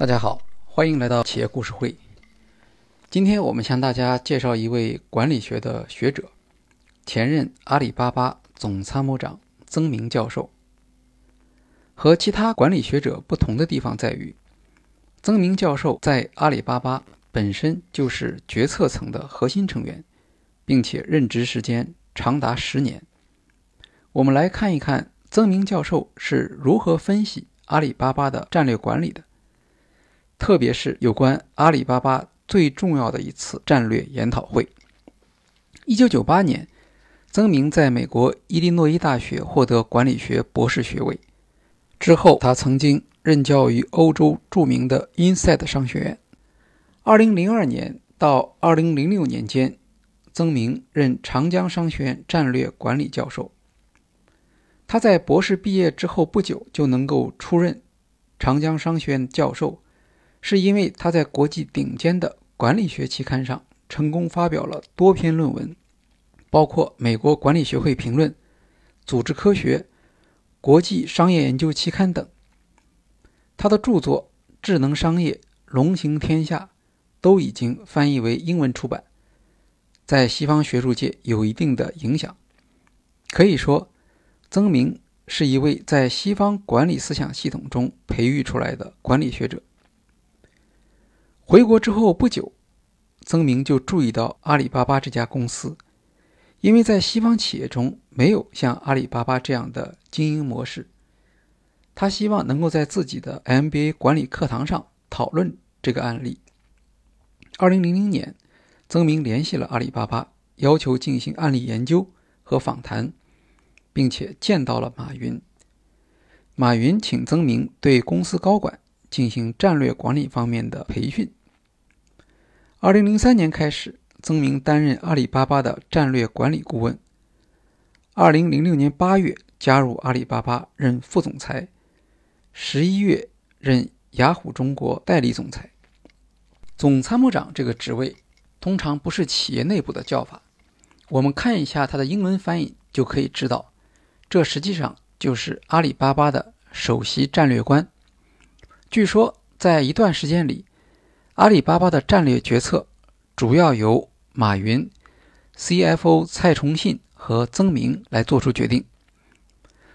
大家好，欢迎来到企业故事会。今天我们向大家介绍一位管理学的学者，前任阿里巴巴总参谋长曾明教授。和其他管理学者不同的地方在于，曾明教授在阿里巴巴本身就是决策层的核心成员，并且任职时间长达十年。我们来看一看曾明教授是如何分析阿里巴巴的战略管理的。特别是有关阿里巴巴最重要的一次战略研讨会。一九九八年，曾明在美国伊利诺伊大学获得管理学博士学位。之后，他曾经任教于欧洲著名的 Insight 商学院。二零零二年到二零零六年间，曾明任长江商学院战略管理教授。他在博士毕业之后不久就能够出任长江商学院教授。是因为他在国际顶尖的管理学期刊上成功发表了多篇论文，包括《美国管理学会评论》《组织科学》《国际商业研究期刊》等。他的著作《智能商业》《龙行天下》都已经翻译为英文出版，在西方学术界有一定的影响。可以说，曾明是一位在西方管理思想系统中培育出来的管理学者。回国之后不久，曾明就注意到阿里巴巴这家公司，因为在西方企业中没有像阿里巴巴这样的经营模式。他希望能够在自己的 MBA 管理课堂上讨论这个案例。二零零零年，曾明联系了阿里巴巴，要求进行案例研究和访谈，并且见到了马云。马云请曾明对公司高管进行战略管理方面的培训。二零零三年开始，曾明担任阿里巴巴的战略管理顾问。二零零六年八月加入阿里巴巴任副总裁，十一月任雅虎中国代理总裁。总参谋长这个职位通常不是企业内部的叫法，我们看一下它的英文翻译就可以知道，这实际上就是阿里巴巴的首席战略官。据说在一段时间里。阿里巴巴的战略决策主要由马云、CFO 蔡崇信和曾明来做出决定。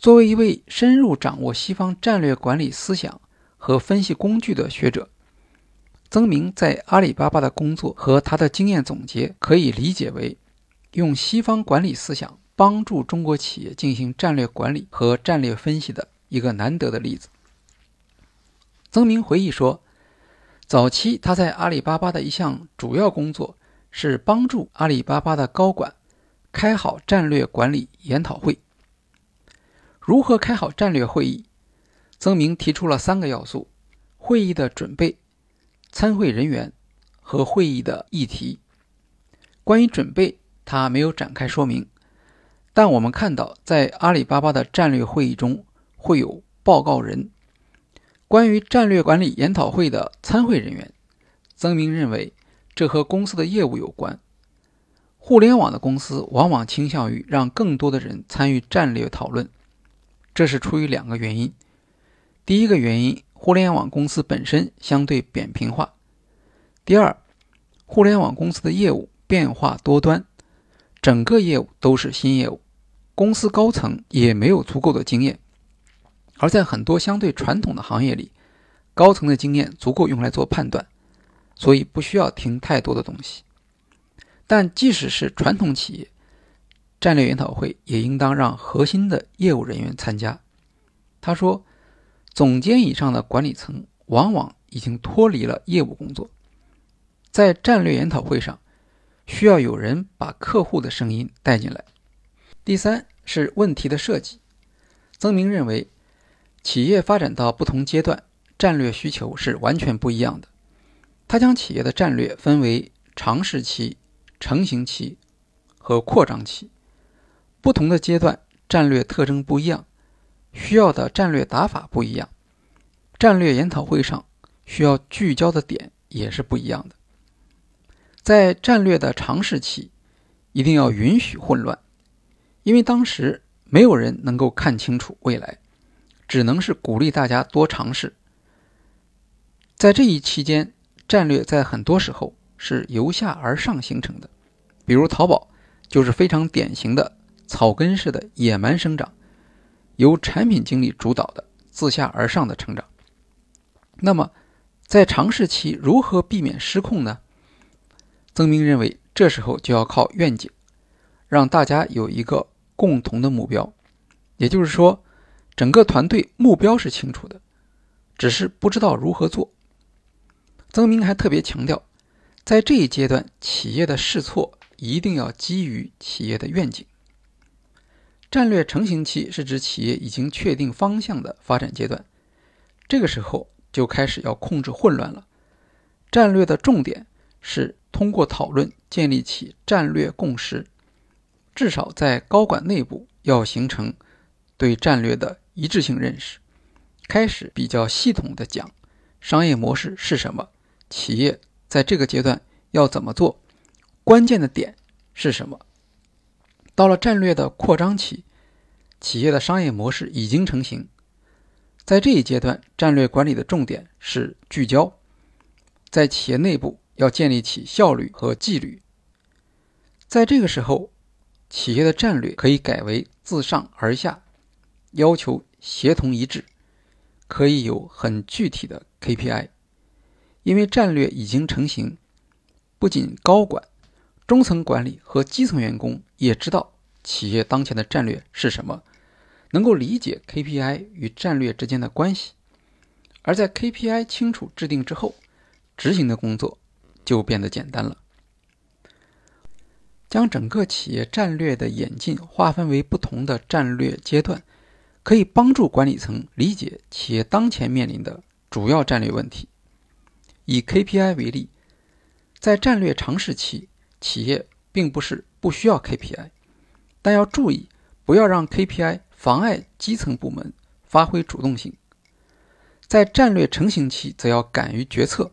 作为一位深入掌握西方战略管理思想和分析工具的学者，曾明在阿里巴巴的工作和他的经验总结可以理解为用西方管理思想帮助中国企业进行战略管理和战略分析的一个难得的例子。曾明回忆说。早期，他在阿里巴巴的一项主要工作是帮助阿里巴巴的高管开好战略管理研讨会。如何开好战略会议？曾明提出了三个要素：会议的准备、参会人员和会议的议题。关于准备，他没有展开说明，但我们看到，在阿里巴巴的战略会议中会有报告人。关于战略管理研讨会的参会人员，曾明认为这和公司的业务有关。互联网的公司往往倾向于让更多的人参与战略讨论，这是出于两个原因。第一个原因，互联网公司本身相对扁平化；第二，互联网公司的业务变化多端，整个业务都是新业务，公司高层也没有足够的经验。而在很多相对传统的行业里，高层的经验足够用来做判断，所以不需要听太多的东西。但即使是传统企业，战略研讨会也应当让核心的业务人员参加。他说，总监以上的管理层往往已经脱离了业务工作，在战略研讨会上，需要有人把客户的声音带进来。第三是问题的设计，曾明认为。企业发展到不同阶段，战略需求是完全不一样的。他将企业的战略分为尝试期、成型期和扩张期。不同的阶段，战略特征不一样，需要的战略打法不一样。战略研讨会上需要聚焦的点也是不一样的。在战略的尝试期，一定要允许混乱，因为当时没有人能够看清楚未来。只能是鼓励大家多尝试。在这一期间，战略在很多时候是由下而上形成的，比如淘宝就是非常典型的草根式的野蛮生长，由产品经理主导的自下而上的成长。那么，在尝试期如何避免失控呢？曾明认为，这时候就要靠愿景，让大家有一个共同的目标，也就是说，整个团队目标是清楚的，只是不知道如何做。曾明还特别强调，在这一阶段，企业的试错一定要基于企业的愿景。战略成型期是指企业已经确定方向的发展阶段，这个时候就开始要控制混乱了。战略的重点是通过讨论建立起战略共识，至少在高管内部要形成对战略的一致性认识，开始比较系统的讲商业模式是什么。企业在这个阶段要怎么做？关键的点是什么？到了战略的扩张期，企业的商业模式已经成型。在这一阶段，战略管理的重点是聚焦，在企业内部要建立起效率和纪律。在这个时候，企业的战略可以改为自上而下，要求协同一致，可以有很具体的 KPI。因为战略已经成型，不仅高管、中层管理和基层员工也知道企业当前的战略是什么，能够理解 KPI 与战略之间的关系。而在 KPI 清楚制定之后，执行的工作就变得简单了。将整个企业战略的演进划分为不同的战略阶段，可以帮助管理层理解企业当前面临的主要战略问题。以 KPI 为例，在战略尝试期，企业并不是不需要 KPI，但要注意不要让 KPI 妨碍基层部门发挥主动性。在战略成型期，则要敢于决策，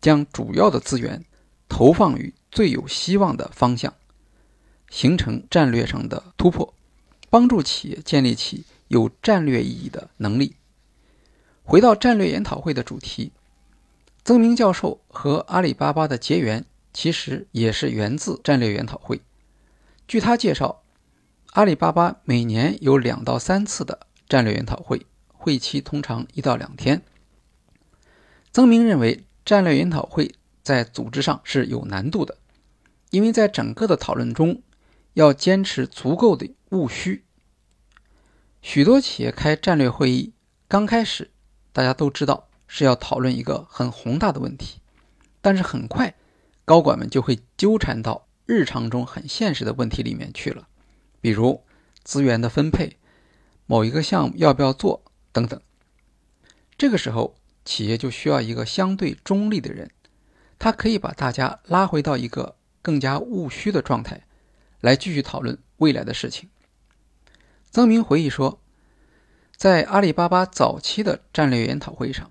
将主要的资源投放于最有希望的方向，形成战略上的突破，帮助企业建立起有战略意义的能力。回到战略研讨会的主题。曾明教授和阿里巴巴的结缘，其实也是源自战略研讨会。据他介绍，阿里巴巴每年有两到三次的战略研讨会，会期通常一到两天。曾明认为，战略研讨会在组织上是有难度的，因为在整个的讨论中，要坚持足够的务虚。许多企业开战略会议，刚开始大家都知道。是要讨论一个很宏大的问题，但是很快，高管们就会纠缠到日常中很现实的问题里面去了，比如资源的分配、某一个项目要不要做等等。这个时候，企业就需要一个相对中立的人，他可以把大家拉回到一个更加务虚的状态，来继续讨论未来的事情。曾明回忆说，在阿里巴巴早期的战略研讨会上。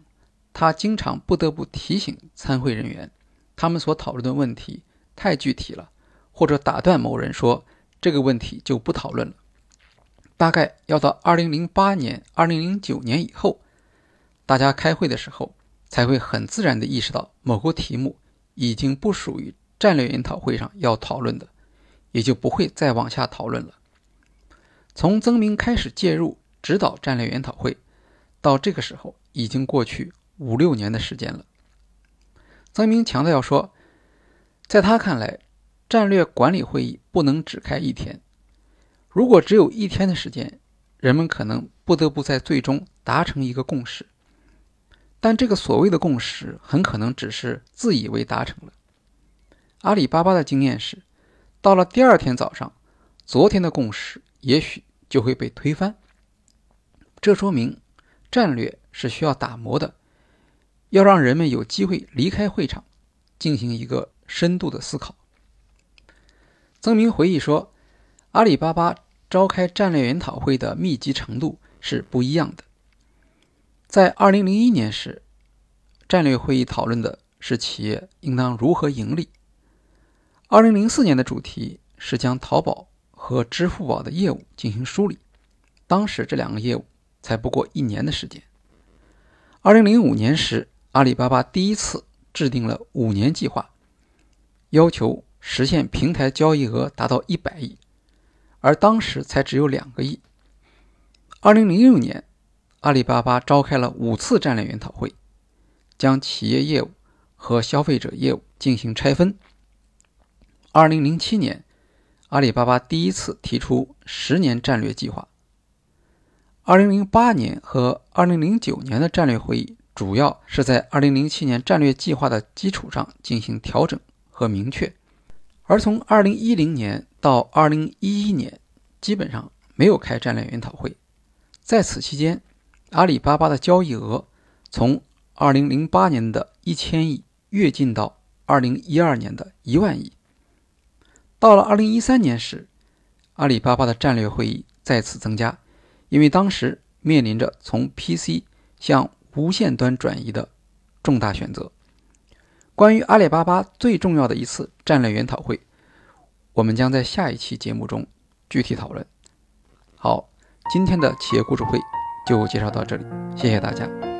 他经常不得不提醒参会人员，他们所讨论的问题太具体了，或者打断某人说这个问题就不讨论了。大概要到2008年、2009年以后，大家开会的时候才会很自然地意识到某个题目已经不属于战略研讨会上要讨论的，也就不会再往下讨论了。从曾明开始介入指导战略研讨会，到这个时候已经过去。五六年的时间了。曾明强调说，在他看来，战略管理会议不能只开一天。如果只有一天的时间，人们可能不得不在最终达成一个共识。但这个所谓的共识，很可能只是自以为达成了。阿里巴巴的经验是，到了第二天早上，昨天的共识也许就会被推翻。这说明，战略是需要打磨的。要让人们有机会离开会场，进行一个深度的思考。曾明回忆说，阿里巴巴召开战略研讨会的密集程度是不一样的。在2001年时，战略会议讨论的是企业应当如何盈利；2004年的主题是将淘宝和支付宝的业务进行梳理，当时这两个业务才不过一年的时间。2005年时，阿里巴巴第一次制定了五年计划，要求实现平台交易额达到一百亿，而当时才只有两个亿。二零零六年，阿里巴巴召开了五次战略研讨会，将企业业务和消费者业务进行拆分。二零零七年，阿里巴巴第一次提出十年战略计划。二零零八年和二零零九年的战略会议，主要是在二零零七年战略计划的基础上进行调整和明确，而从二零一零年到二零一一年，基本上没有开战略研讨会。在此期间，阿里巴巴的交易额从二零零八年的一千亿跃进到二零一二年的一万亿。到了二零一三年时，阿里巴巴的战略会议再次增加。因为当时面临着从 PC 向无线端转移的重大选择，关于阿里巴巴最重要的一次战略研讨会，我们将在下一期节目中具体讨论。好，今天的企业故事会就介绍到这里，谢谢大家。